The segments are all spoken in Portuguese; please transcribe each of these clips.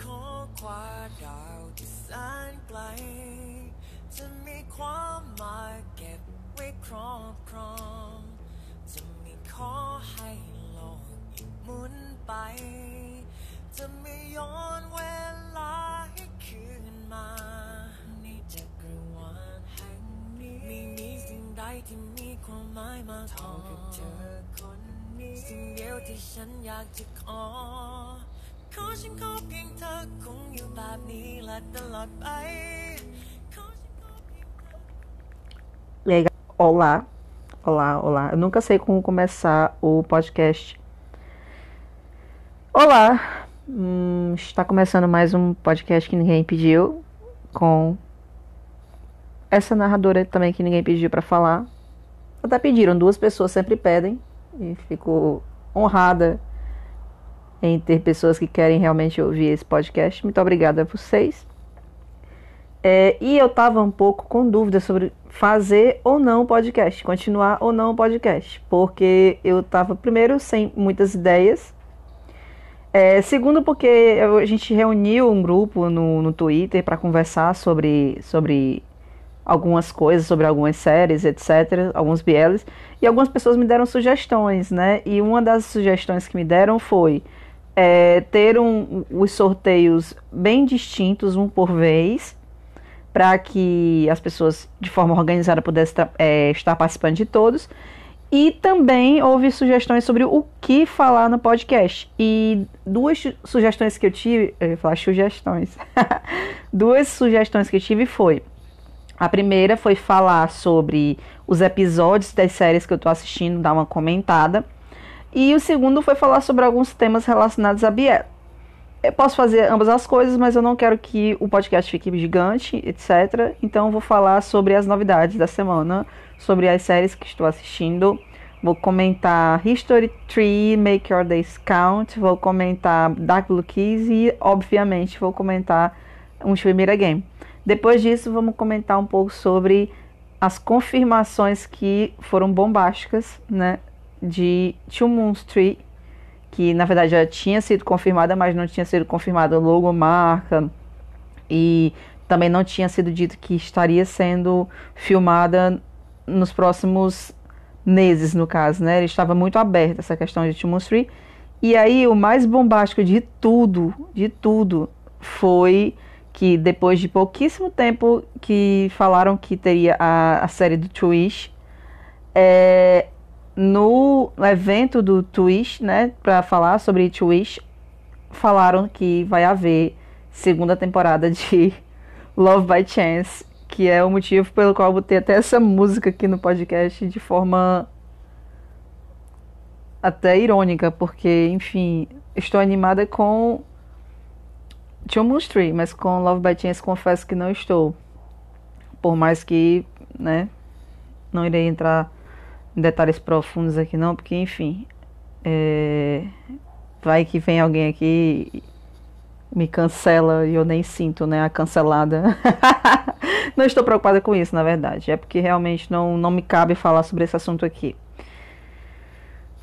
ขอควาดาวที่แสนไกล จะมีความหมายเก็บไว้ครอบครอง จะม่ขอให้โลกอีกหมุนไป จะไม่ย้อนเวลาให้คืนมาในจักรวาลแห่งนี้ไม่มีสิ่งใดที่มีความหมายมาเท่ากับเธอคนนี้ สิ่งเดียวที่ฉันอยากจะขอ ขอฉันขอเพียงเธอคงอยู่แบบนี้และตลอดไป ขอฉันขอเพียงเธอ E aí, ga- olá, olá, olá. Eu nunca sei como começar o podcast. Olá, hum, está começando mais um podcast que ninguém pediu, com essa narradora também que ninguém pediu para falar. Até pediram, duas pessoas sempre pedem, e fico honrada em ter pessoas que querem realmente ouvir esse podcast. Muito obrigada a vocês. É, e eu tava um pouco com dúvida sobre fazer ou não o podcast, continuar ou não o podcast, porque eu tava primeiro sem muitas ideias, é, segundo porque a gente reuniu um grupo no, no Twitter para conversar sobre, sobre algumas coisas, sobre algumas séries, etc, alguns BLs, e algumas pessoas me deram sugestões, né? E uma das sugestões que me deram foi é, ter um, os sorteios bem distintos, um por vez, para que as pessoas de forma organizada pudessem é, estar participando de todos. E também houve sugestões sobre o que falar no podcast. E duas su- sugestões que eu tive, eu ia falar sugestões. duas sugestões que eu tive foi a primeira foi falar sobre os episódios das séries que eu tô assistindo, dar uma comentada. E o segundo foi falar sobre alguns temas relacionados a Biel. Eu posso fazer ambas as coisas, mas eu não quero que o podcast fique gigante, etc. Então vou falar sobre as novidades da semana, sobre as séries que estou assistindo. Vou comentar History Tree, Make Your Days Count, vou comentar Dark Blue Keys e, obviamente, vou comentar um Primeira Game. Depois disso, vamos comentar um pouco sobre as confirmações que foram bombásticas, né, de Two Moon Street, que na verdade já tinha sido confirmada, mas não tinha sido confirmada logomarca e também não tinha sido dito que estaria sendo filmada nos próximos meses, no caso, né? Ele estava muito aberto essa questão de Two Moon Street. E aí o mais bombástico de tudo, de tudo, foi que depois de pouquíssimo tempo que falaram que teria a, a série do Twitch, é, no evento do Twitch, né, para falar sobre Twitch, falaram que vai haver segunda temporada de Love by Chance, que é o motivo pelo qual eu botei até essa música aqui no podcast de forma até irônica, porque, enfim, estou animada com Two Moon Street, mas com Love by Chance confesso que não estou. Por mais que, né, não irei entrar detalhes profundos aqui não, porque enfim, é, vai que vem alguém aqui e me cancela e eu nem sinto, né, a cancelada. não estou preocupada com isso, na verdade, é porque realmente não, não me cabe falar sobre esse assunto aqui.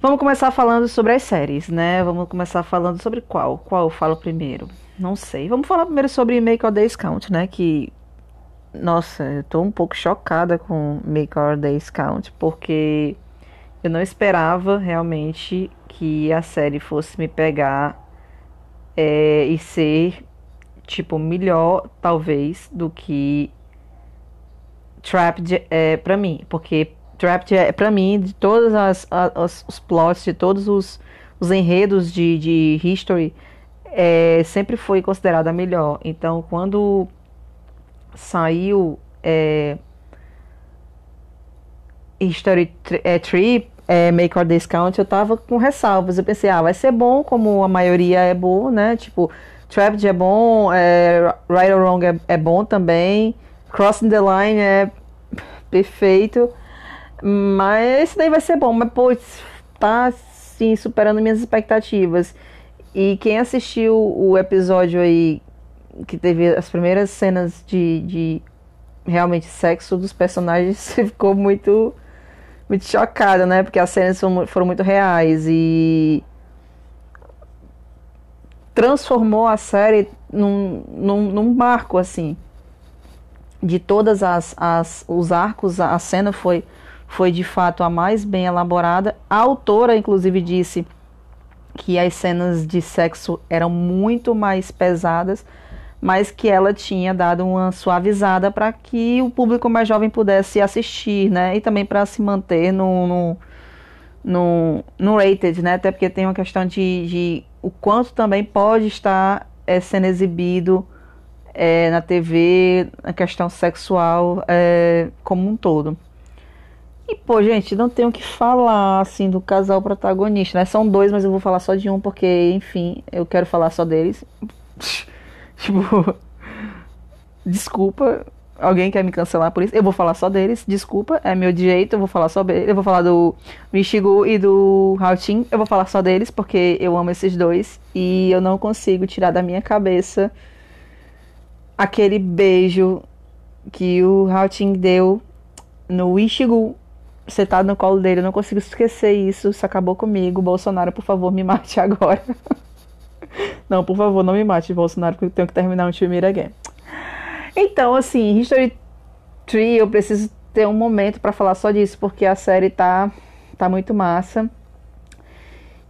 Vamos começar falando sobre as séries, né? Vamos começar falando sobre qual? Qual eu falo primeiro? Não sei. Vamos falar primeiro sobre Make Your Days Count, né? Que nossa, eu tô um pouco chocada com Make Our Days Count, porque eu não esperava realmente que a série fosse me pegar é, e ser, tipo, melhor, talvez, do que Trapped é pra mim. Porque Trapped é, pra mim, de todas as, as os plots, de todos os, os enredos de, de History, é, sempre foi considerada melhor. Então, quando saiu é, History é, Tree, é, Make or Discount, eu tava com ressalvas. Eu pensei, ah, vai ser bom, como a maioria é boa, né? Tipo, Trapped é bom, é, Right or Wrong é, é bom também, Crossing the Line é perfeito, mas esse daí vai ser bom. Mas, pô, tá, assim, superando minhas expectativas. E quem assistiu o episódio aí que teve as primeiras cenas de, de realmente sexo dos personagens ficou muito muito chocada, né? Porque as cenas foram, foram muito reais e transformou a série num, num, num marco, assim. De todas as, as os arcos, a cena foi, foi de fato a mais bem elaborada. A autora, inclusive, disse que as cenas de sexo eram muito mais pesadas, mas que ela tinha dado uma suavizada para que o público mais jovem pudesse assistir, né? E também para se manter no, no, no, no rated, né? Até porque tem uma questão de, de o quanto também pode estar é, sendo exibido é, na TV, a questão sexual é, como um todo. E, pô, gente, não tenho o que falar, assim, do casal protagonista, né? São dois, mas eu vou falar só de um, porque, enfim, eu quero falar só deles. tipo, desculpa, alguém quer me cancelar por isso, eu vou falar só deles, desculpa, é meu jeito, eu vou falar só deles, eu vou falar do Michigu e do Houtin, eu vou falar só deles porque eu amo esses dois e eu não consigo tirar da minha cabeça aquele beijo que o Houtin deu no Ishigu sentado no colo dele, eu não consigo esquecer isso, isso acabou comigo, Bolsonaro, por favor, me mate agora. não, por favor, não me mate, Bolsonaro, porque eu tenho que terminar um time again. Então, assim, History Tree, eu preciso ter um momento para falar só disso, porque a série tá, tá muito massa.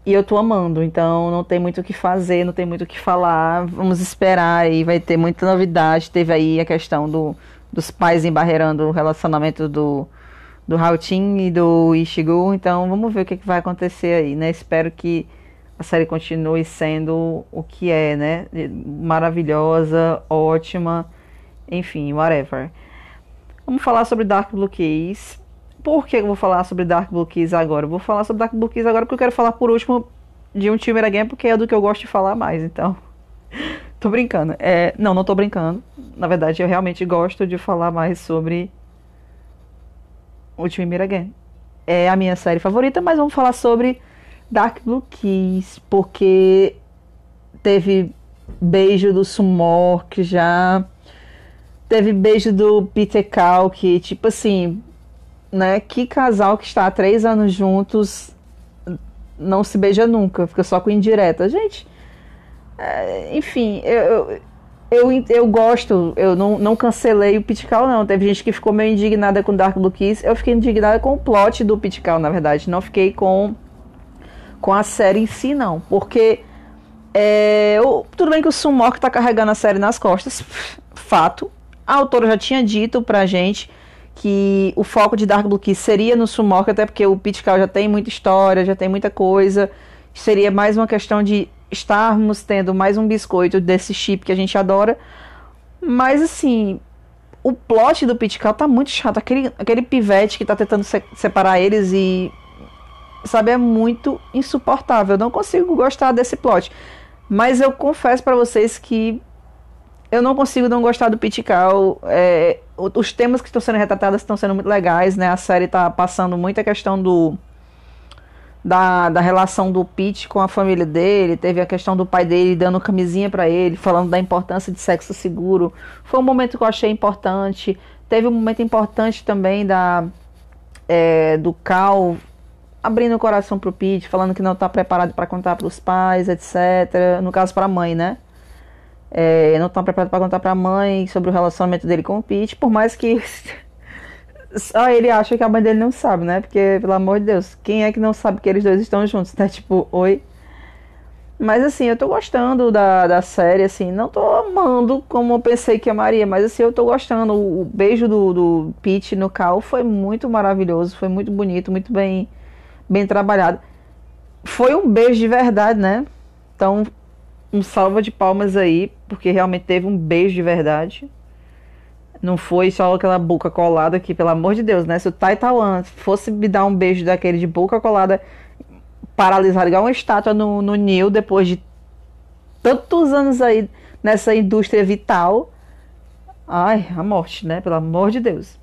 E eu tô amando, então não tem muito o que fazer, não tem muito o que falar. Vamos esperar aí, vai ter muita novidade. Teve aí a questão do, dos pais embarreirando o relacionamento do, do Houtin e do Ishigu. Então vamos ver o que, que vai acontecer aí, né? Espero que a série continue sendo o que é, né? Maravilhosa, ótima enfim, whatever. Vamos falar sobre Dark Blue Keys. Por que eu vou falar sobre Dark Blue Keys agora? Vou falar sobre Dark Blue Keys agora porque eu quero falar por último de um time Game, porque é do que eu gosto de falar mais, então. tô brincando. É, não, não tô brincando. Na verdade, eu realmente gosto de falar mais sobre o time Game. É a minha série favorita, mas vamos falar sobre Dark Blue Keys, porque teve beijo do Sumor, que já Teve beijo do Peter Cal, que, tipo assim, né? Que casal que está há três anos juntos não se beija nunca, fica só com indireta. Gente, é, enfim, eu, eu, eu gosto, eu não, não cancelei o Pitcal, não. Teve gente que ficou meio indignada com Dark Blue Kiss. Eu fiquei indignada com o plot do Pitcal, na verdade. Não fiquei com, com a série em si, não. Porque é, tudo bem que o Sumok tá carregando a série nas costas, fato. A autora já tinha dito pra gente que o foco de Dark Blue Kiss seria no Sumok, até porque o Pitcal já tem muita história, já tem muita coisa. Seria mais uma questão de estarmos tendo mais um biscoito desse chip que a gente adora. Mas assim, o plot do Pitcal tá muito chato. Aquele, aquele pivete que tá tentando se separar eles e. Sabe, é muito insuportável. Eu não consigo gostar desse plot. Mas eu confesso para vocês que eu não consigo não gostar do Pitcal. É, os temas que estão sendo retratados estão sendo muito legais, né? A série está passando muita questão do da, da relação do Pete com a família dele. Teve a questão do pai dele dando camisinha para ele, falando da importância de sexo seguro. Foi um momento que eu achei importante. Teve um momento importante também da é, do Cal abrindo o coração pro Pete, falando que não está preparado para contar para os pais, etc. No caso para a mãe, né? É, não estão preparados para contar para a mãe sobre o relacionamento dele com o Pete, por mais que só ele acha que a mãe dele não sabe, né? Porque, pelo amor de Deus, quem é que não sabe que eles dois estão juntos, né? Tipo, oi. Mas assim, eu tô gostando da, da série, assim, não tô amando como eu pensei que amaria, mas assim, eu tô gostando. O, o beijo do, do Pete no Cal foi muito maravilhoso, foi muito bonito, muito bem, bem trabalhado. Foi um beijo de verdade, né? Então um salva de palmas aí, porque realmente teve um beijo de verdade. Não foi só aquela boca colada aqui, pelo amor de Deus, né? Se o Tai Taiwan fosse me dar um beijo daquele de boca colada, paralisado, igual uma estátua no, no Nil, depois de tantos anos aí nessa indústria vital. Ai, a morte, né? Pelo amor de Deus.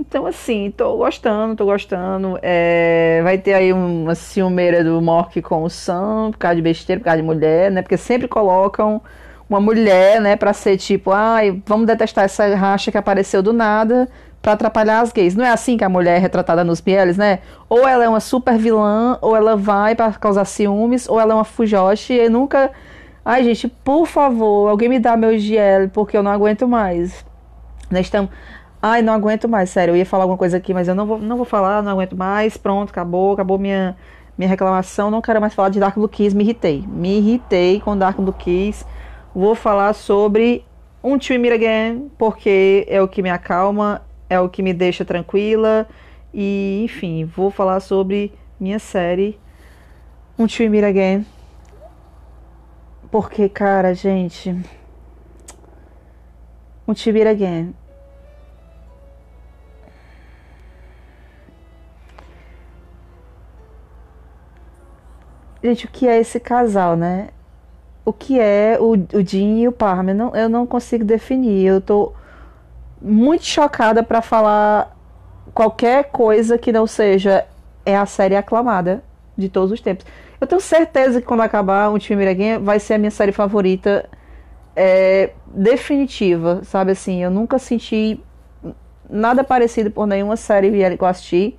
Então, assim, tô gostando, tô gostando. É, vai ter aí uma ciumeira do Mork com o Sam, por causa de besteira, por causa de mulher, né? Porque sempre colocam uma mulher, né, pra ser tipo, ai, vamos detestar essa racha que apareceu do nada para atrapalhar as gays. Não é assim que a mulher é retratada nos Bieles, né? Ou ela é uma super vilã, ou ela vai para causar ciúmes, ou ela é uma fujoshi e nunca Ai, gente, por favor, alguém me dá meu GL, porque eu não aguento mais. Nós estamos. Ai, não aguento mais, sério. Eu ia falar alguma coisa aqui, mas eu não vou, não vou falar, não aguento mais. Pronto, acabou, acabou minha, minha reclamação. Não quero mais falar de Dark Blue Kiss, me irritei. Me irritei com Dark Blue Kiss. Vou falar sobre um To Meet Again, porque é o que me acalma, é o que me deixa tranquila. E, enfim, vou falar sobre minha série Um To Meet Again. Porque, cara, gente. Um To Meet Again Gente, o que é esse casal, né? O que é o, o Jim e o Parma? Eu não, eu não consigo definir. Eu tô muito chocada para falar qualquer coisa que não seja é a série aclamada de todos os tempos. Eu tenho certeza que quando acabar o Time Miraguinha vai ser a minha série favorita é, definitiva, sabe assim? Eu nunca senti nada parecido por nenhuma série que eu assisti.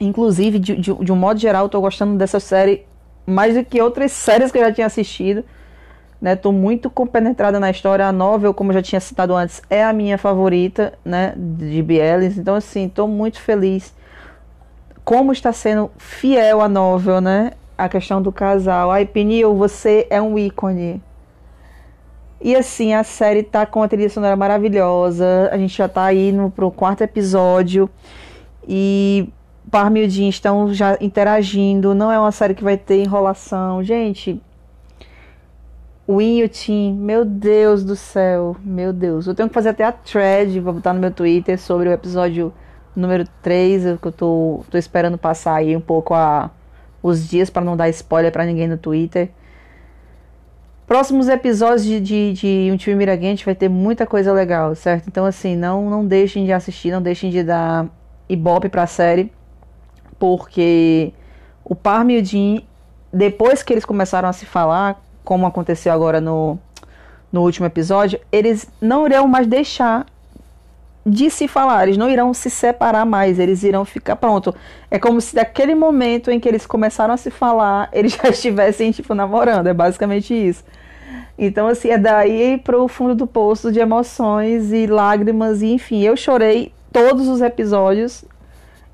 Inclusive, de, de, de um modo geral, eu tô gostando dessa série mais do que outras séries que eu já tinha assistido. Né, tô muito compenetrada na história. A novel, como eu já tinha citado antes, é a minha favorita, né, de Bielis. Então, assim, tô muito feliz. Como está sendo fiel a novel, né? A questão do casal. Ai, Pinil, você é um ícone. E assim, a série tá com a trilha sonora maravilhosa. A gente já tá aí no, pro quarto episódio. E Parma e o estão já interagindo. Não é uma série que vai ter enrolação. Gente, o Win e o Tim, meu Deus do céu, meu Deus. Eu tenho que fazer até a thread, vou botar no meu Twitter sobre o episódio número 3, que eu tô, tô esperando passar aí um pouco a, os dias para não dar spoiler para ninguém no Twitter. Próximos episódios de, de, de Um Time Miragante vai ter muita coisa legal, certo? Então, assim, não, não deixem de assistir, não deixem de dar ibope pra série porque o Parma e o Jim, depois que eles começaram a se falar, como aconteceu agora no, no último episódio, eles não irão mais deixar de se falar, eles não irão se separar mais, eles irão ficar pronto. É como se daquele momento em que eles começaram a se falar, eles já estivessem tipo namorando, é basicamente isso. Então assim, é daí pro fundo do poço de emoções e lágrimas e enfim, eu chorei todos os episódios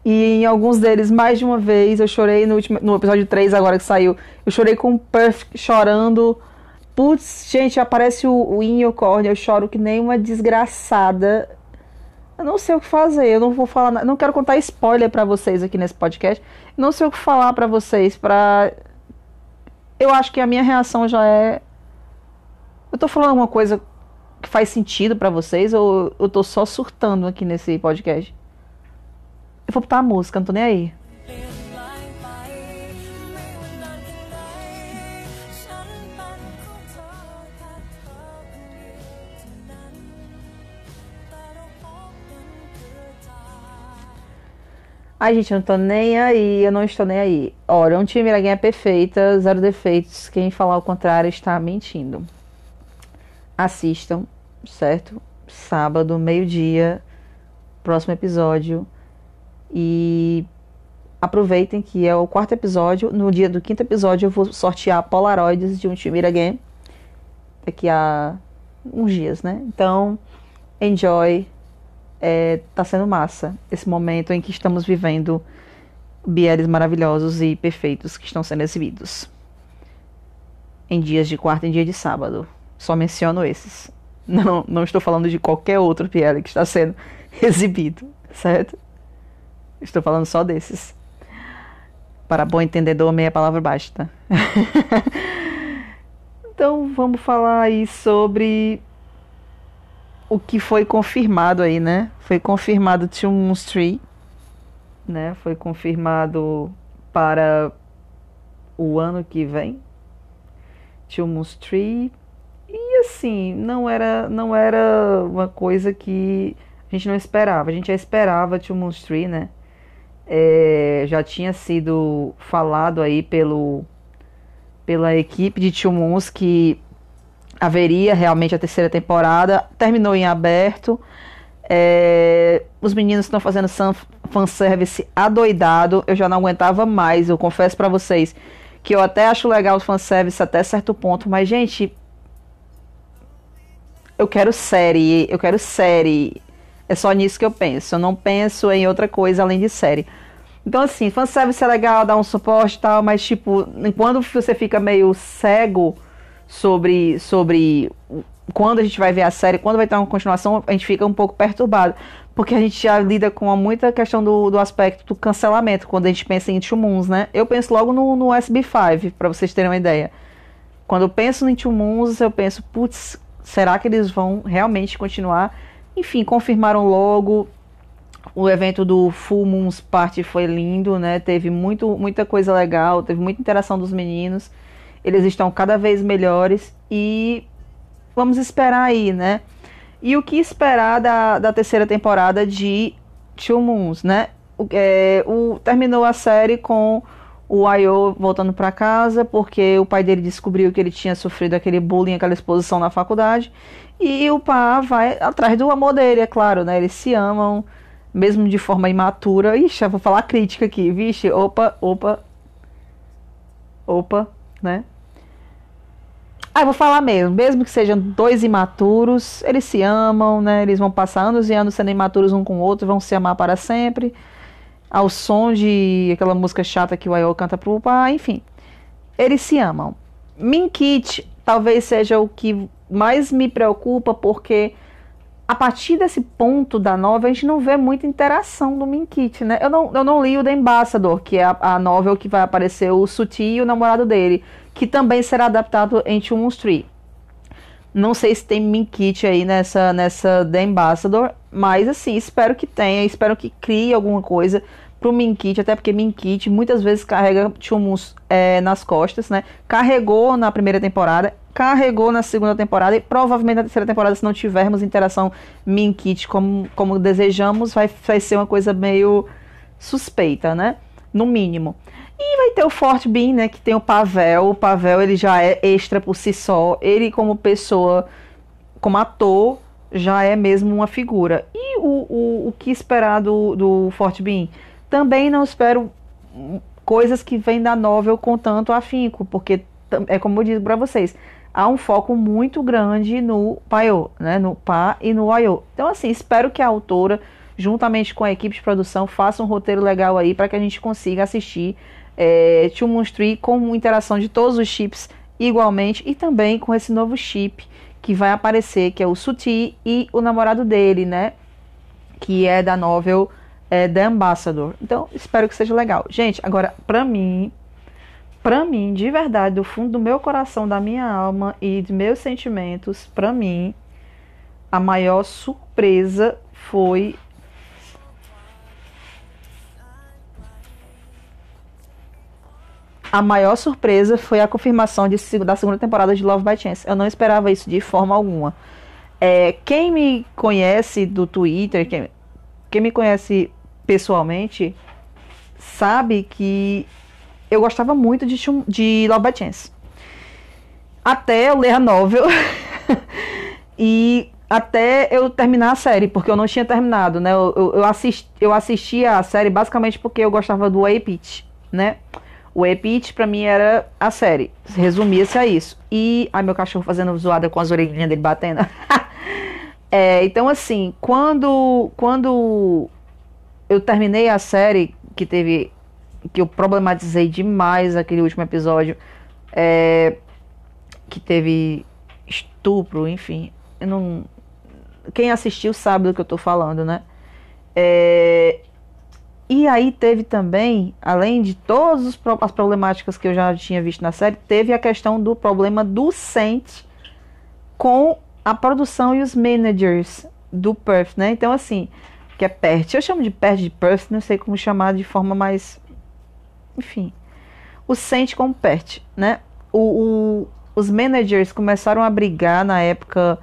e em alguns deles, mais de uma vez, eu chorei no, último, no episódio 3, agora que saiu. Eu chorei com o Perth chorando. Putz, gente, aparece o, o Inyocorn, eu choro que nem uma desgraçada. Eu não sei o que fazer, eu não vou falar nada. Não quero contar spoiler para vocês aqui nesse podcast. Não sei o que falar para vocês, pra. Eu acho que a minha reação já é. Eu tô falando alguma coisa que faz sentido para vocês ou eu tô só surtando aqui nesse podcast? Eu vou botar a música, não tô nem aí. Ai, gente, eu não tô nem aí, eu não estou nem aí. Olha, um time Miraguinha é perfeita, zero defeitos. Quem falar o contrário está mentindo. Assistam, certo? Sábado, meio-dia, próximo episódio. E aproveitem que é o quarto episódio. No dia do quinto episódio eu vou sortear Polaroids de um Timira Game. Daqui a uns dias, né? Então, enjoy. É, tá sendo massa esse momento em que estamos vivendo bieres maravilhosos e perfeitos que estão sendo exibidos. Em dias de quarta e dia de sábado. Só menciono esses. Não, não estou falando de qualquer outro BL que está sendo exibido, certo? Estou falando só desses. Para bom entendedor, meia palavra basta. então vamos falar aí sobre o que foi confirmado aí, né? Foi confirmado Two Moons Tree, né? Foi confirmado para o ano que vem. Two Moons Tree. E assim, não era, não era uma coisa que a gente não esperava. A gente já esperava Two Moons Tree, né? É, já tinha sido falado aí pelo, pela equipe de Tio Moons que haveria realmente a terceira temporada. Terminou em aberto. É, os meninos estão fazendo fanservice adoidado. Eu já não aguentava mais. Eu confesso para vocês que eu até acho legal o fanservice até certo ponto, mas, gente, eu quero série, eu quero série. É só nisso que eu penso. Eu não penso em outra coisa além de série. Então, assim, fanservice é legal, dá um suporte e tal, mas, tipo, quando você fica meio cego sobre, sobre quando a gente vai ver a série, quando vai ter uma continuação, a gente fica um pouco perturbado. Porque a gente já lida com muita questão do, do aspecto do cancelamento, quando a gente pensa em Two Moons, né? Eu penso logo no, no SB5, para vocês terem uma ideia. Quando eu penso em Two Moons, eu penso, putz, será que eles vão realmente continuar? Enfim, confirmaram logo. O evento do Full Moons Party foi lindo, né? Teve muito, muita coisa legal, teve muita interação dos meninos. Eles estão cada vez melhores e vamos esperar aí, né? E o que esperar da, da terceira temporada de Two Moons, né? O, é, o, terminou a série com o Ayo voltando para casa porque o pai dele descobriu que ele tinha sofrido aquele bullying, aquela exposição na faculdade. E o pá vai atrás do amor dele, é claro, né? Eles se amam, mesmo de forma imatura. Ixi, eu vou falar crítica aqui, vixe, opa, opa, opa, né? Ah, vou falar mesmo, mesmo que sejam dois imaturos, eles se amam, né? Eles vão passar anos e anos sendo imaturos um com o outro, vão se amar para sempre. Ao som de aquela música chata que o Ayo canta pro pai, enfim. Eles se amam. Minkit talvez seja o que mais me preocupa, porque a partir desse ponto da novela, a gente não vê muita interação do Minkit, né? Eu não, eu não li o The Ambassador, que é a, a novel que vai aparecer o Suti e o namorado dele que também será adaptado em Two Street. Não sei se tem Minkit aí nessa, nessa The Ambassador, mas assim, espero que tenha, espero que crie alguma coisa pro Minkit, até porque Minkit muitas vezes carrega Chumus é, nas costas, né? Carregou na primeira temporada, carregou na segunda temporada e provavelmente na terceira temporada, se não tivermos interação Minkit como, como desejamos, vai, vai ser uma coisa meio suspeita, né? No mínimo. E vai ter o Fort Bean, né? Que tem o Pavel. O Pavel ele já é extra por si só. Ele, como pessoa, como ator, já é mesmo uma figura. E o, o, o que esperar do, do Fort Bean? Também não espero coisas que vêm da novel com tanto afinco, porque é como eu digo para vocês, há um foco muito grande no Paio, né? No Pa e no Ayo. Então, assim, espero que a autora, juntamente com a equipe de produção, faça um roteiro legal aí para que a gente consiga assistir é, Two com interação de todos os chips igualmente e também com esse novo chip que vai aparecer, que é o Suti e o namorado dele, né? Que é da novel é, The Ambassador. Então, espero que seja legal. Gente, agora, pra mim, pra mim, de verdade, do fundo do meu coração, da minha alma e de meus sentimentos, pra mim, a maior surpresa foi a maior surpresa foi a confirmação de, da segunda temporada de Love by Chance. Eu não esperava isso de forma alguma. É, quem me conhece do Twitter, quem, quem me conhece pessoalmente, sabe que eu gostava muito de, de Love by Chance. Até eu ler a novel e até eu terminar a série, porque eu não tinha terminado, né? Eu, eu, eu, assisti, eu assistia a série basicamente porque eu gostava do A-Pitch, né? O Epit para mim era a série. Resumia-se a isso. E. Ai, meu cachorro fazendo zoada com as orelhinhas dele batendo. é, então, assim, quando, quando eu terminei a série, que teve. que eu problematizei demais aquele último episódio, é, que teve estupro, enfim. Não, quem assistiu sabe do que eu tô falando, né? É, e aí teve também, além de todas as problemáticas que eu já tinha visto na série, teve a questão do problema do Saint com a produção e os managers do Perth, né? Então, assim, que é Perth. Eu chamo de Perth de Perth, não sei como chamar de forma mais... Enfim. O Saint com o Perth, né? O, o, os managers começaram a brigar na época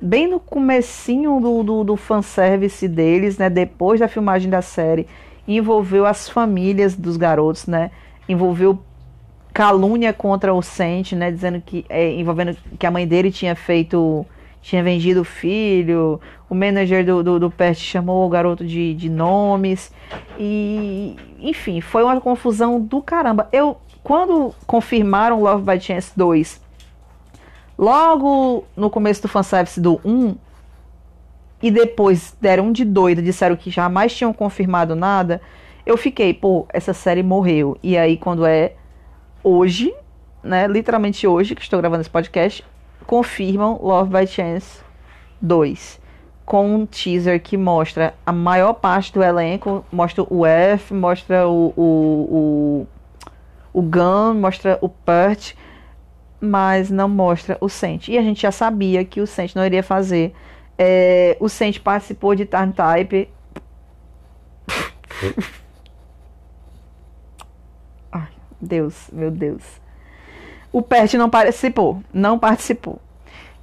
bem no comecinho do, do, do fanservice deles, né? Depois da filmagem da série envolveu as famílias dos garotos, né? Envolveu calúnia contra o Sente, né? Dizendo que é, envolvendo que a mãe dele tinha feito tinha vendido o filho, o manager do, do, do Pest chamou o garoto de, de nomes, e enfim, foi uma confusão do caramba. Eu, quando confirmaram Love by Chance 2, logo no começo do fanservice do 1, e depois deram de doida, disseram que jamais tinham confirmado nada, eu fiquei, pô, essa série morreu. E aí, quando é hoje, né, literalmente hoje, que estou gravando esse podcast, confirmam Love by Chance 2. Com um teaser que mostra a maior parte do elenco, mostra o F, mostra o, o, o, o Gun, mostra o Pert, mas não mostra o Sent. E a gente já sabia que o Sent não iria fazer. É, o Sent participou de Tarn Type. Ai, Deus, meu Deus. O Pert não participou. Não participou.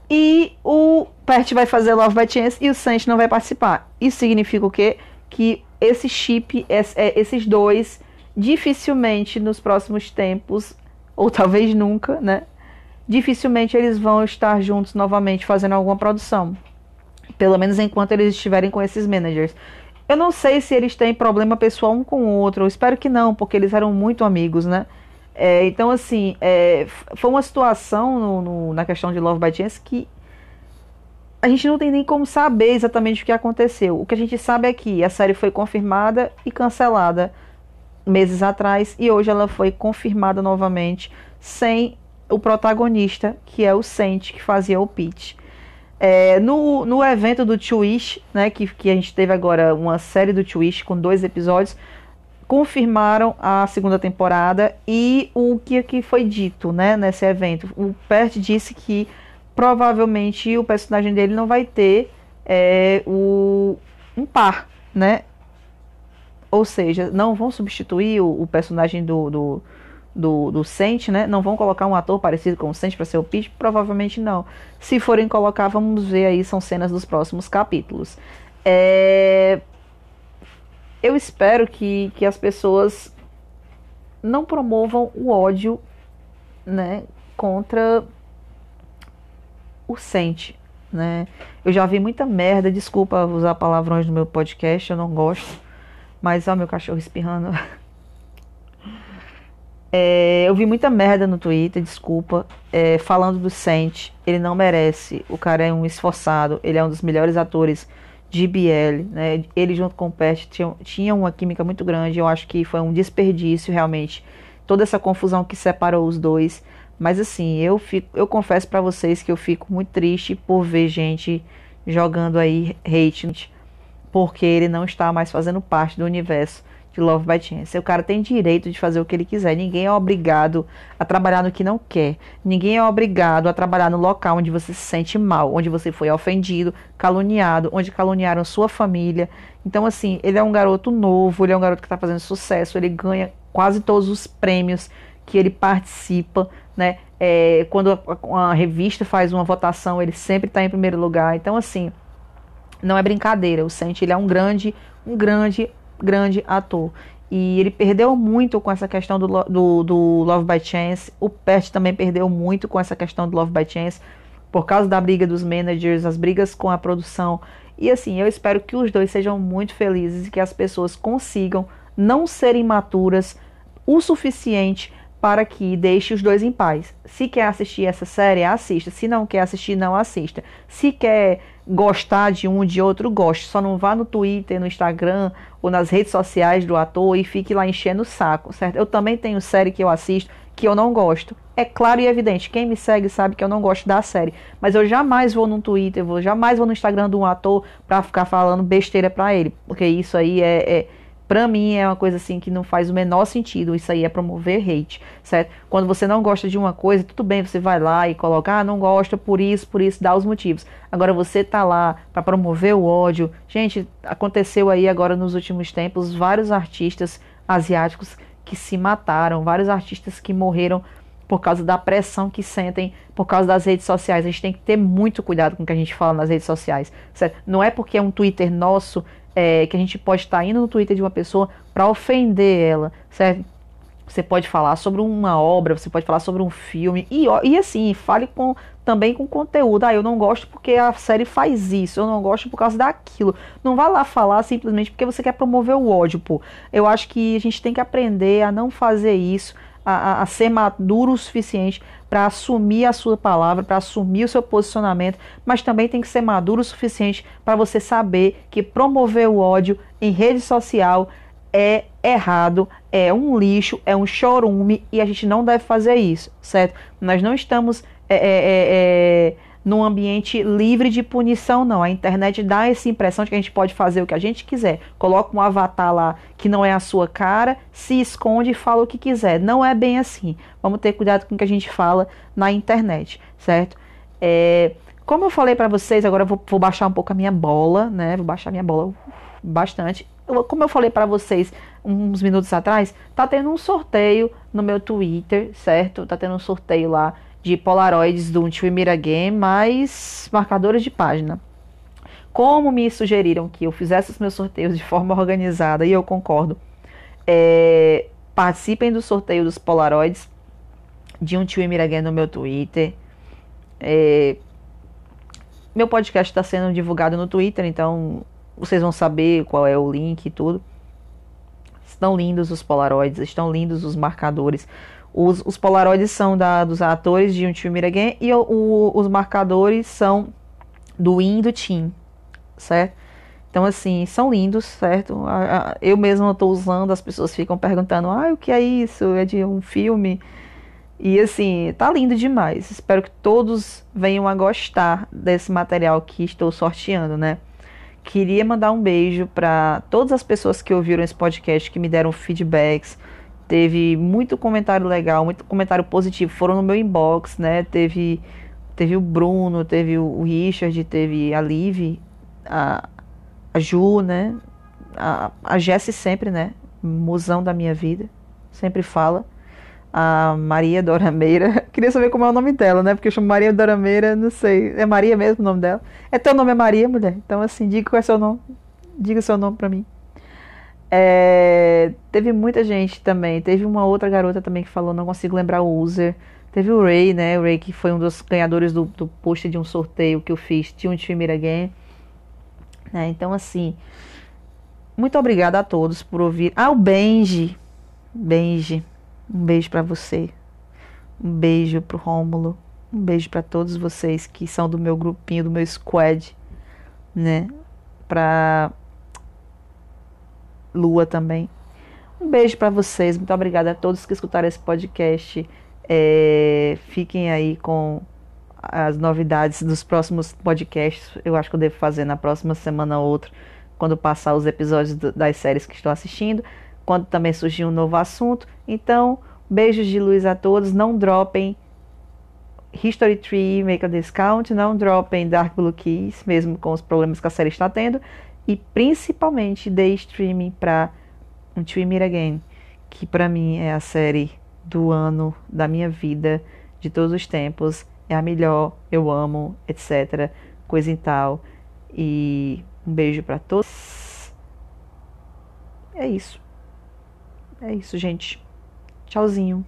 E o Pert vai fazer Love by Chance e o Sanch não vai participar. Isso significa o quê? Que esse chip, é, esses dois, dificilmente nos próximos tempos, ou talvez nunca, né? Dificilmente eles vão estar juntos novamente fazendo alguma produção. Pelo menos enquanto eles estiverem com esses managers. Eu não sei se eles têm problema pessoal um com o outro. Eu espero que não, porque eles eram muito amigos, né? É, então, assim, é, foi uma situação no, no, na questão de Love by Chance que a gente não tem nem como saber exatamente o que aconteceu. O que a gente sabe é que a série foi confirmada e cancelada meses atrás e hoje ela foi confirmada novamente sem o protagonista, que é o Sente, que fazia o pitch. É, no, no evento do Twitch, né, que, que a gente teve agora uma série do Twitch com dois episódios, confirmaram a segunda temporada e o que, que foi dito né, nesse evento. O Pert disse que provavelmente o personagem dele não vai ter é, o, um par, né? Ou seja, não vão substituir o, o personagem do, do, do, do Sente, né? Não vão colocar um ator parecido com o Sente para ser o Pete? Provavelmente não. Se forem colocar, vamos ver aí, são cenas dos próximos capítulos. É, eu espero que, que as pessoas não promovam o ódio né, contra o Sente. Né? Eu já vi muita merda, desculpa usar palavrões no meu podcast, eu não gosto. Mas ó, meu cachorro espirrando. É, eu vi muita merda no Twitter, desculpa, é, falando do Sente. Ele não merece. O cara é um esforçado, ele é um dos melhores atores de BL, né? Ele junto com o Pest tinha, tinha uma química muito grande. Eu acho que foi um desperdício realmente toda essa confusão que separou os dois. Mas assim, eu fico, eu confesso para vocês que eu fico muito triste por ver gente jogando aí hate porque ele não está mais fazendo parte do universo de Love by Chance. O cara tem direito de fazer o que ele quiser. Ninguém é obrigado a trabalhar no que não quer. Ninguém é obrigado a trabalhar no local onde você se sente mal, onde você foi ofendido, caluniado, onde caluniaram sua família. Então, assim, ele é um garoto novo, ele é um garoto que está fazendo sucesso, ele ganha quase todos os prêmios que ele participa, né? É, quando a, a revista faz uma votação, ele sempre está em primeiro lugar. Então, assim, não é brincadeira. O Sente ele é um grande, um grande grande ator. E ele perdeu muito com essa questão do, do, do Love by Chance. O Pet também perdeu muito com essa questão do Love by Chance. Por causa da briga dos managers, as brigas com a produção. E assim, eu espero que os dois sejam muito felizes e que as pessoas consigam não serem maturas o suficiente para que deixe os dois em paz. Se quer assistir essa série, assista. Se não quer assistir, não assista. Se quer gostar de um de outro, goste. Só não vá no Twitter, no Instagram ou nas redes sociais do ator e fique lá enchendo o saco, certo? Eu também tenho série que eu assisto que eu não gosto. É claro e evidente, quem me segue sabe que eu não gosto da série, mas eu jamais vou no Twitter, eu jamais vou no Instagram de um ator para ficar falando besteira para ele, porque isso aí é, é Pra mim é uma coisa assim que não faz o menor sentido. Isso aí é promover hate, certo? Quando você não gosta de uma coisa, tudo bem, você vai lá e coloca, ah, não gosta por isso, por isso, dá os motivos. Agora você tá lá para promover o ódio. Gente, aconteceu aí agora nos últimos tempos vários artistas asiáticos que se mataram, vários artistas que morreram por causa da pressão que sentem por causa das redes sociais. A gente tem que ter muito cuidado com o que a gente fala nas redes sociais, certo? Não é porque é um Twitter nosso é, que a gente pode estar indo no Twitter de uma pessoa para ofender ela, certo? Você pode falar sobre uma obra, você pode falar sobre um filme e, e assim, fale com, também com conteúdo. Ah, eu não gosto porque a série faz isso, eu não gosto por causa daquilo. Não vá lá falar simplesmente porque você quer promover o ódio, pô. Eu acho que a gente tem que aprender a não fazer isso, a, a ser maduro o suficiente para assumir a sua palavra, para assumir o seu posicionamento, mas também tem que ser maduro o suficiente para você saber que promover o ódio em rede social é errado, é um lixo, é um chorume e a gente não deve fazer isso, certo? Nós não estamos é, é, é, é num ambiente livre de punição, não. A internet dá essa impressão de que a gente pode fazer o que a gente quiser. Coloca um avatar lá que não é a sua cara, se esconde e fala o que quiser. Não é bem assim. Vamos ter cuidado com o que a gente fala na internet, certo? É, como eu falei para vocês, agora eu vou, vou, baixar um pouco a minha bola, né? Vou baixar minha bola bastante. Como eu falei para vocês uns minutos atrás, tá tendo um sorteio no meu Twitter, certo? Tá tendo um sorteio lá de Polaroids do Twimira Game, mais marcadores de página. Como me sugeriram que eu fizesse os meus sorteios de forma organizada, e eu concordo, é, participem do sorteio dos Polaroids de um Twimira Game no meu Twitter. É, meu podcast está sendo divulgado no Twitter, então vocês vão saber qual é o link e tudo. Estão lindos os Polaroids, estão lindos os marcadores. Os, os polaroides são da, dos atores de Um Time Again e o, o, os marcadores são do In do Team, certo? Então, assim, são lindos, certo? Eu mesma estou usando, as pessoas ficam perguntando, ah, o que é isso? É de um filme? E, assim, tá lindo demais. Espero que todos venham a gostar desse material que estou sorteando, né? Queria mandar um beijo para todas as pessoas que ouviram esse podcast, que me deram feedbacks, Teve muito comentário legal, muito comentário positivo. Foram no meu inbox, né? Teve, teve o Bruno, teve o Richard, teve a Liv, a, a Ju, né? A, a Jessie sempre, né? Musão da minha vida. Sempre fala. A Maria Dorameira. Queria saber como é o nome dela, né? Porque eu chamo Maria Dorameira, não sei. É Maria mesmo o nome dela? É teu nome é Maria, mulher? Então, assim, diga qual é seu nome. Diga seu nome pra mim. É, teve muita gente também. Teve uma outra garota também que falou, não consigo lembrar o user. Teve o Ray, né? O Ray que foi um dos ganhadores do, do post de um sorteio que eu fiz de um time Again. Né? Então, assim, muito obrigada a todos por ouvir. Ah, o Benji. Benji, um beijo para você. Um beijo pro Rômulo. Um beijo para todos vocês que são do meu grupinho, do meu squad, né? Pra Lua também. Um beijo para vocês. Muito obrigada a todos que escutaram esse podcast. É, fiquem aí com as novidades dos próximos podcasts. Eu acho que eu devo fazer na próxima semana ou outra, quando passar os episódios das séries que estou assistindo, quando também surgir um novo assunto. Então, beijos de luz a todos. Não dropem History Tree, Make a Discount, não dropem Dark Blue Keys, mesmo com os problemas que a série está tendo e principalmente dei streaming para um Twin Again, que para mim é a série do ano da minha vida, de todos os tempos, é a melhor, eu amo, etc, coisa e tal. E um beijo para todos. É isso. É isso, gente. Tchauzinho.